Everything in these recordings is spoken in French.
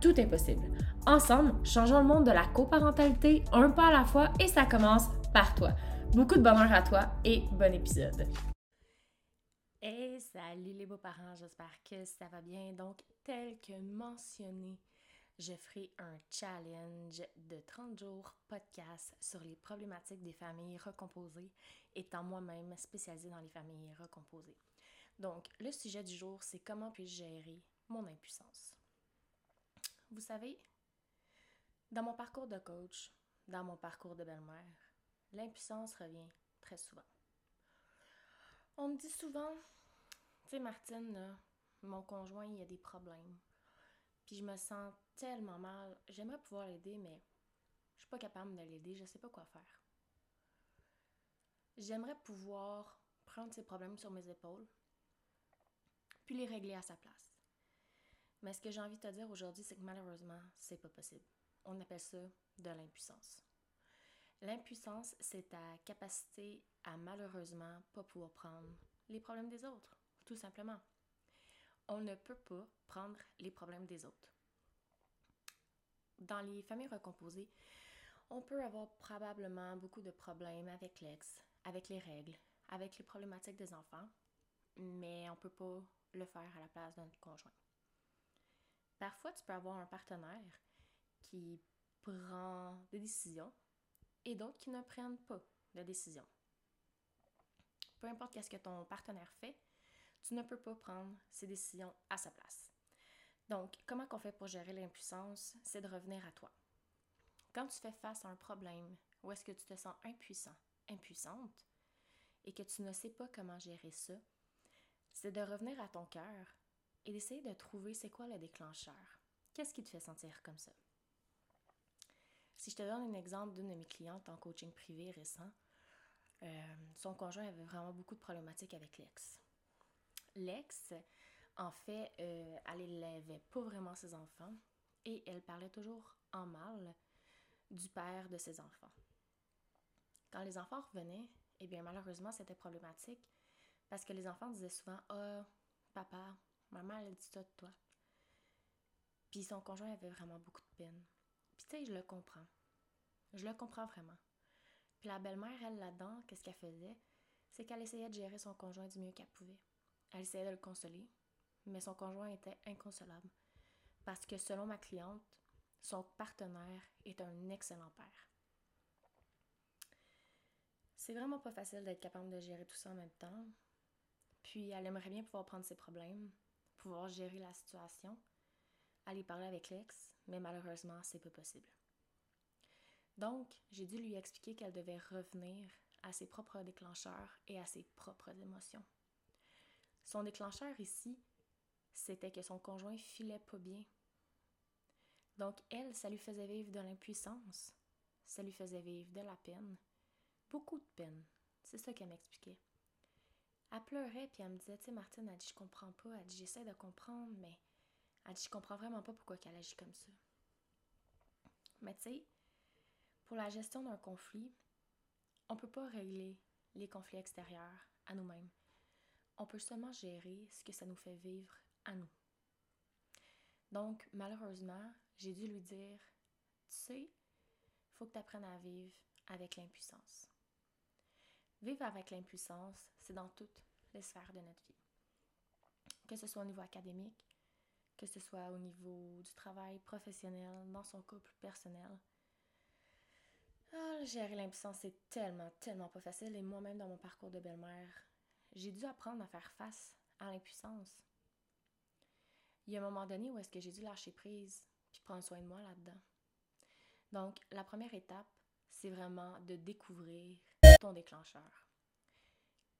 tout est possible. Ensemble, changeons le monde de la coparentalité un pas à la fois et ça commence par toi. Beaucoup de bonheur à toi et bon épisode. Hey, salut les beaux-parents, j'espère que ça va bien. Donc, tel que mentionné, je ferai un challenge de 30 jours podcast sur les problématiques des familles recomposées, étant moi-même spécialisée dans les familles recomposées. Donc, le sujet du jour, c'est comment puis-je gérer mon impuissance? Vous savez, dans mon parcours de coach, dans mon parcours de belle-mère, l'impuissance revient très souvent. On me dit souvent, tu sais, Martine, mon conjoint, il a des problèmes. Puis je me sens tellement mal. J'aimerais pouvoir l'aider, mais je suis pas capable de l'aider. Je sais pas quoi faire. J'aimerais pouvoir prendre ses problèmes sur mes épaules, puis les régler à sa place. Mais ce que j'ai envie de te dire aujourd'hui, c'est que malheureusement, c'est pas possible. On appelle ça de l'impuissance. L'impuissance, c'est ta capacité à malheureusement pas pouvoir prendre les problèmes des autres, tout simplement. On ne peut pas prendre les problèmes des autres. Dans les familles recomposées, on peut avoir probablement beaucoup de problèmes avec l'ex, avec les règles, avec les problématiques des enfants, mais on ne peut pas le faire à la place d'un conjoint. Parfois, tu peux avoir un partenaire qui prend des décisions et d'autres qui ne prennent pas de décisions. Peu importe ce que ton partenaire fait, tu ne peux pas prendre ces décisions à sa place. Donc, comment qu'on fait pour gérer l'impuissance? C'est de revenir à toi. Quand tu fais face à un problème où est-ce que tu te sens impuissant, impuissante, et que tu ne sais pas comment gérer ça, c'est de revenir à ton cœur et d'essayer de trouver c'est quoi le déclencheur. Qu'est-ce qui te fait sentir comme ça? Si je te donne un exemple d'une de mes clientes en coaching privé récent, euh, son conjoint avait vraiment beaucoup de problématiques avec l'ex. L'ex, en fait, euh, elle n'élevait pas vraiment ses enfants et elle parlait toujours en mal du père de ses enfants. Quand les enfants revenaient, eh bien malheureusement, c'était problématique parce que les enfants disaient souvent Ah, papa, maman, elle dit ça de toi. Puis son conjoint avait vraiment beaucoup de peine. Puis tu sais, je le comprends. Je le comprends vraiment. Puis la belle-mère, elle, là-dedans, qu'est-ce qu'elle faisait? C'est qu'elle essayait de gérer son conjoint du mieux qu'elle pouvait. Elle essayait de le consoler, mais son conjoint était inconsolable. Parce que selon ma cliente, son partenaire est un excellent père. C'est vraiment pas facile d'être capable de gérer tout ça en même temps. Puis elle aimerait bien pouvoir prendre ses problèmes, pouvoir gérer la situation, aller parler avec l'ex, mais malheureusement, c'est pas possible. Donc, j'ai dû lui expliquer qu'elle devait revenir à ses propres déclencheurs et à ses propres émotions. Son déclencheur ici, c'était que son conjoint filait pas bien. Donc, elle, ça lui faisait vivre de l'impuissance, ça lui faisait vivre de la peine, beaucoup de peine. C'est ça qu'elle m'expliquait. Elle pleurait, puis elle me disait, tu sais, Martine, elle dit, je comprends pas. Elle dit, j'essaie de comprendre, mais elle dit, je comprends vraiment pas pourquoi elle agit comme ça. Mais tu sais, pour la gestion d'un conflit, on peut pas régler les conflits extérieurs à nous-mêmes. On peut seulement gérer ce que ça nous fait vivre à nous. Donc, malheureusement, j'ai dû lui dire, tu sais, faut que tu apprennes à vivre avec l'impuissance. Vivre avec l'impuissance, c'est dans toutes les sphères de notre vie. Que ce soit au niveau académique, que ce soit au niveau du travail professionnel, dans son couple personnel. Ah, gérer l'impuissance, c'est tellement, tellement pas facile. Et moi-même, dans mon parcours de belle-mère, j'ai dû apprendre à faire face à l'impuissance. Il y a un moment donné où est-ce que j'ai dû lâcher prise puis prendre soin de moi là-dedans. Donc, la première étape, c'est vraiment de découvrir ton déclencheur.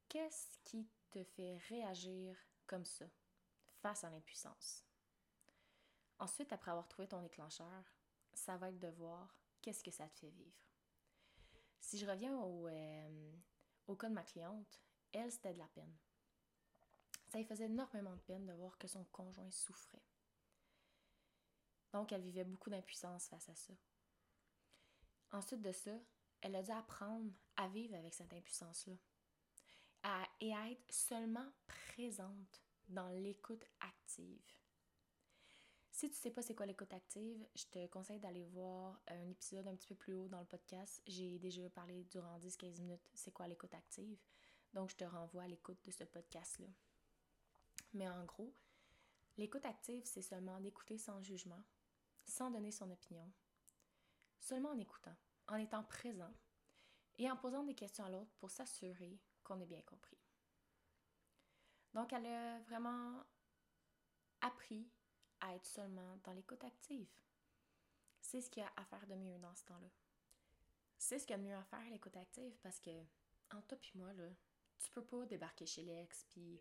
Qu'est-ce qui te fait réagir comme ça face à l'impuissance? Ensuite, après avoir trouvé ton déclencheur, ça va être de voir qu'est-ce que ça te fait vivre. Si je reviens au, euh, au cas de ma cliente, elle, c'était de la peine. Ça lui faisait énormément de peine de voir que son conjoint souffrait. Donc, elle vivait beaucoup d'impuissance face à ça. Ensuite de ça, elle a dû apprendre à vivre avec cette impuissance-là et à être seulement présente dans l'écoute active. Si tu sais pas c'est quoi l'écoute active, je te conseille d'aller voir un épisode un petit peu plus haut dans le podcast. J'ai déjà parlé durant 10-15 minutes c'est quoi l'écoute active. Donc je te renvoie à l'écoute de ce podcast-là. Mais en gros, l'écoute active, c'est seulement d'écouter sans jugement, sans donner son opinion, seulement en écoutant, en étant présent et en posant des questions à l'autre pour s'assurer qu'on ait bien compris. Donc elle a vraiment appris à être seulement dans l'écoute active. C'est ce qu'il y a à faire de mieux dans ce temps-là. C'est ce qu'il y a de mieux à faire, l'écoute active, parce que, en toi puis moi, là, tu peux pas débarquer chez l'ex puis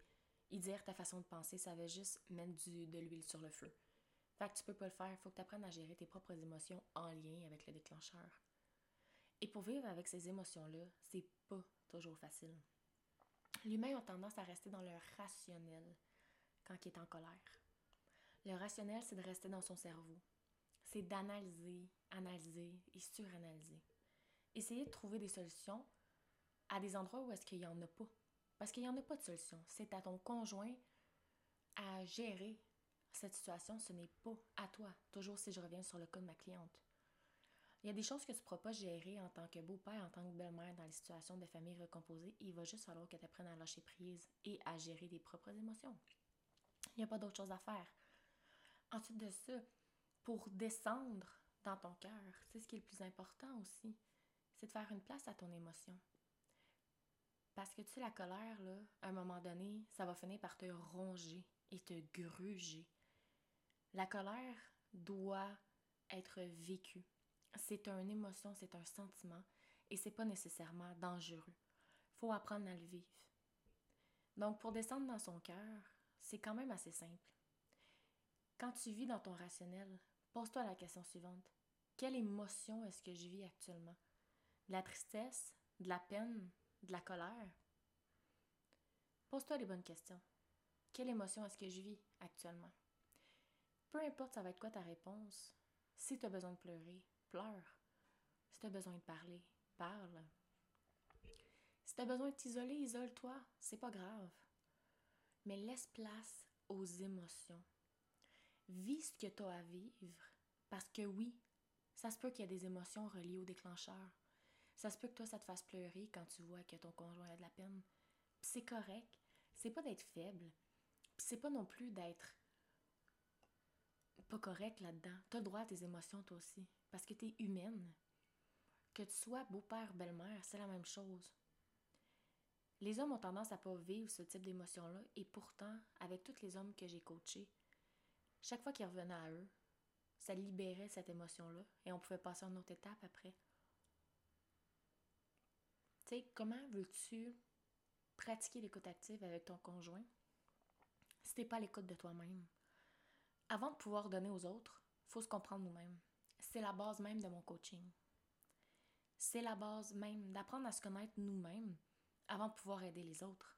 y dire ta façon de penser, ça va juste mettre du, de l'huile sur le feu. Fait que tu peux pas le faire, faut que tu apprennes à gérer tes propres émotions en lien avec le déclencheur. Et pour vivre avec ces émotions-là, c'est pas toujours facile. L'humain a tendance à rester dans le rationnel quand il est en colère. Le rationnel, c'est de rester dans son cerveau. C'est d'analyser, analyser et suranalyser. Essayer de trouver des solutions à des endroits où est-ce qu'il n'y en a pas. Parce qu'il n'y en a pas de solution. C'est à ton conjoint à gérer cette situation. Ce n'est pas à toi. Toujours si je reviens sur le cas de ma cliente. Il y a des choses que tu ne pourras pas gérer en tant que beau-père, en tant que belle-mère dans les situations de famille recomposée. Il va juste falloir que tu apprennes à lâcher prise et à gérer tes propres émotions. Il n'y a pas d'autre chose à faire. Ensuite de ça, pour descendre dans ton cœur, c'est ce qui est le plus important aussi, c'est de faire une place à ton émotion. Parce que tu sais, la colère, à un moment donné, ça va finir par te ronger et te gruger. La colère doit être vécue. C'est une émotion, c'est un sentiment et c'est pas nécessairement dangereux. Faut apprendre à le vivre. Donc, pour descendre dans son cœur, c'est quand même assez simple. Quand tu vis dans ton rationnel, pose-toi la question suivante. Quelle émotion est-ce que je vis actuellement? De la tristesse? De la peine? De la colère? Pose-toi les bonnes questions. Quelle émotion est-ce que je vis actuellement? Peu importe ça va être quoi ta réponse, si tu as besoin de pleurer, pleure. Si tu as besoin de parler, parle. Si tu as besoin de t'isoler, isole-toi, c'est pas grave. Mais laisse place aux émotions vis ce que tu as à vivre. Parce que oui, ça se peut qu'il y ait des émotions reliées au déclencheur. Ça se peut que toi, ça te fasse pleurer quand tu vois que ton conjoint a de la peine. c'est correct. C'est pas d'être faible. c'est pas non plus d'être pas correct là-dedans. Tu as le droit à tes émotions, toi aussi. Parce que tu humaine. Que tu sois beau-père, belle-mère, c'est la même chose. Les hommes ont tendance à pas vivre ce type d'émotion-là, et pourtant, avec tous les hommes que j'ai coachés, chaque fois qu'ils revenaient à eux, ça libérait cette émotion-là et on pouvait passer à une autre étape après. Tu sais, comment veux-tu pratiquer l'écoute active avec ton conjoint si t'es pas à l'écoute de toi-même? Avant de pouvoir donner aux autres, faut se comprendre nous-mêmes. C'est la base même de mon coaching. C'est la base même d'apprendre à se connaître nous-mêmes avant de pouvoir aider les autres.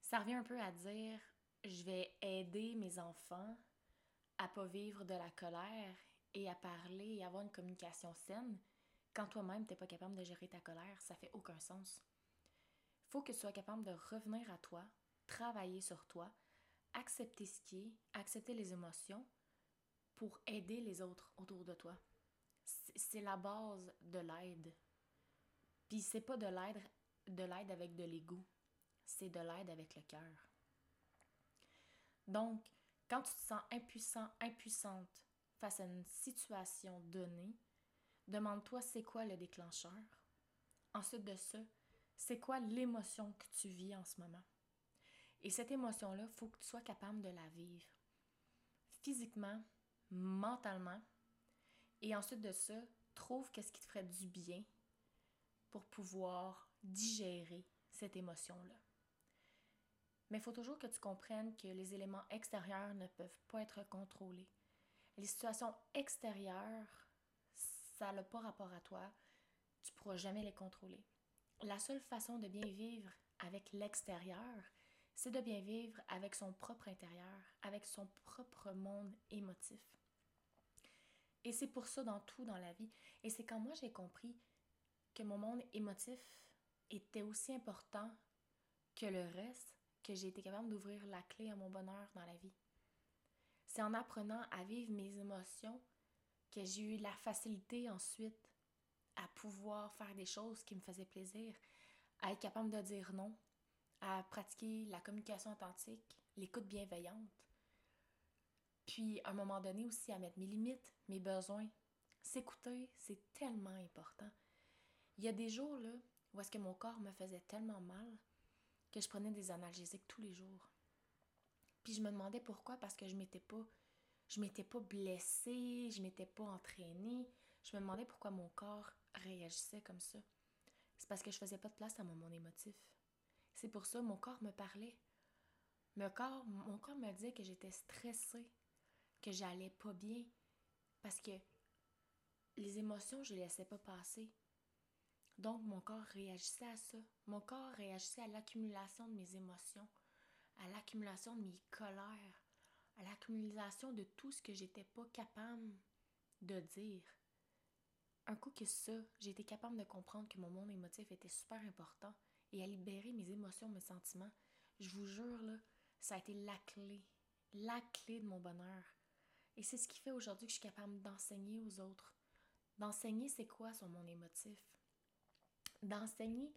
Ça revient un peu à dire je vais aider mes enfants à pas vivre de la colère et à parler et avoir une communication saine quand toi-même t'es pas capable de gérer ta colère, ça fait aucun sens. Faut que tu sois capable de revenir à toi, travailler sur toi, accepter ce qui est, accepter les émotions pour aider les autres autour de toi. C'est la base de l'aide. Puis c'est pas de l'aide de l'aide avec de l'ego, c'est de l'aide avec le cœur. Donc, quand tu te sens impuissant, impuissante face à une situation donnée, demande-toi c'est quoi le déclencheur. Ensuite de ça, c'est quoi l'émotion que tu vis en ce moment? Et cette émotion-là, il faut que tu sois capable de la vivre. Physiquement, mentalement. Et ensuite de ça, trouve qu'est-ce qui te ferait du bien pour pouvoir digérer cette émotion-là. Mais il faut toujours que tu comprennes que les éléments extérieurs ne peuvent pas être contrôlés. Les situations extérieures, ça n'a pas rapport à toi. Tu pourras jamais les contrôler. La seule façon de bien vivre avec l'extérieur, c'est de bien vivre avec son propre intérieur, avec son propre monde émotif. Et c'est pour ça dans tout dans la vie. Et c'est quand moi j'ai compris que mon monde émotif était aussi important que le reste que j'ai été capable d'ouvrir la clé à mon bonheur dans la vie. C'est en apprenant à vivre mes émotions que j'ai eu la facilité ensuite à pouvoir faire des choses qui me faisaient plaisir, à être capable de dire non, à pratiquer la communication authentique, l'écoute bienveillante. Puis, à un moment donné aussi, à mettre mes limites, mes besoins. S'écouter, c'est tellement important. Il y a des jours, là, où est-ce que mon corps me faisait tellement mal que je prenais des analgésiques tous les jours. Puis je me demandais pourquoi, parce que je m'étais pas, je m'étais pas blessée, je m'étais pas entraînée. Je me demandais pourquoi mon corps réagissait comme ça. C'est parce que je faisais pas de place à mon monde émotif. C'est pour ça mon corps me parlait. Mon corps, mon corps me disait que j'étais stressée, que j'allais pas bien, parce que les émotions, je les laissais pas passer. Donc mon corps réagissait à ça. Mon corps réagissait à l'accumulation de mes émotions, à l'accumulation de mes colères, à l'accumulation de tout ce que j'étais pas capable de dire. Un coup que ça, été capable de comprendre que mon monde émotif était super important et à libérer mes émotions, mes sentiments, je vous jure, là, ça a été la clé, la clé de mon bonheur. Et c'est ce qui fait aujourd'hui que je suis capable d'enseigner aux autres. D'enseigner c'est quoi son monde émotif. D'enseigner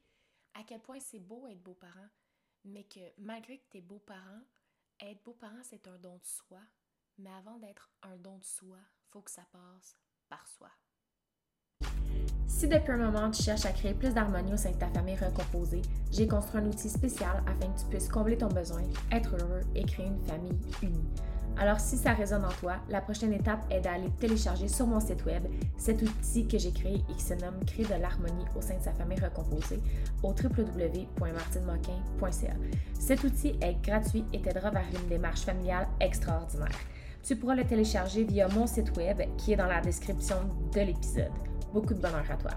à quel point c'est beau être beau-parent, mais que malgré que tu es beau-parent, être beau-parent c'est un don de soi, mais avant d'être un don de soi, faut que ça passe par soi. Si depuis un moment tu cherches à créer plus d'harmonie au sein de ta famille recomposée, j'ai construit un outil spécial afin que tu puisses combler ton besoin, être heureux et créer une famille unie. Alors si ça résonne en toi, la prochaine étape est d'aller télécharger sur mon site web cet outil que j'ai créé et qui se nomme Créer de l'harmonie au sein de sa famille recomposée au www.martinemoquin.ca. Cet outil est gratuit et t'aidera vers une démarche familiale extraordinaire. Tu pourras le télécharger via mon site web qui est dans la description de l'épisode. Beaucoup de bonheur à toi.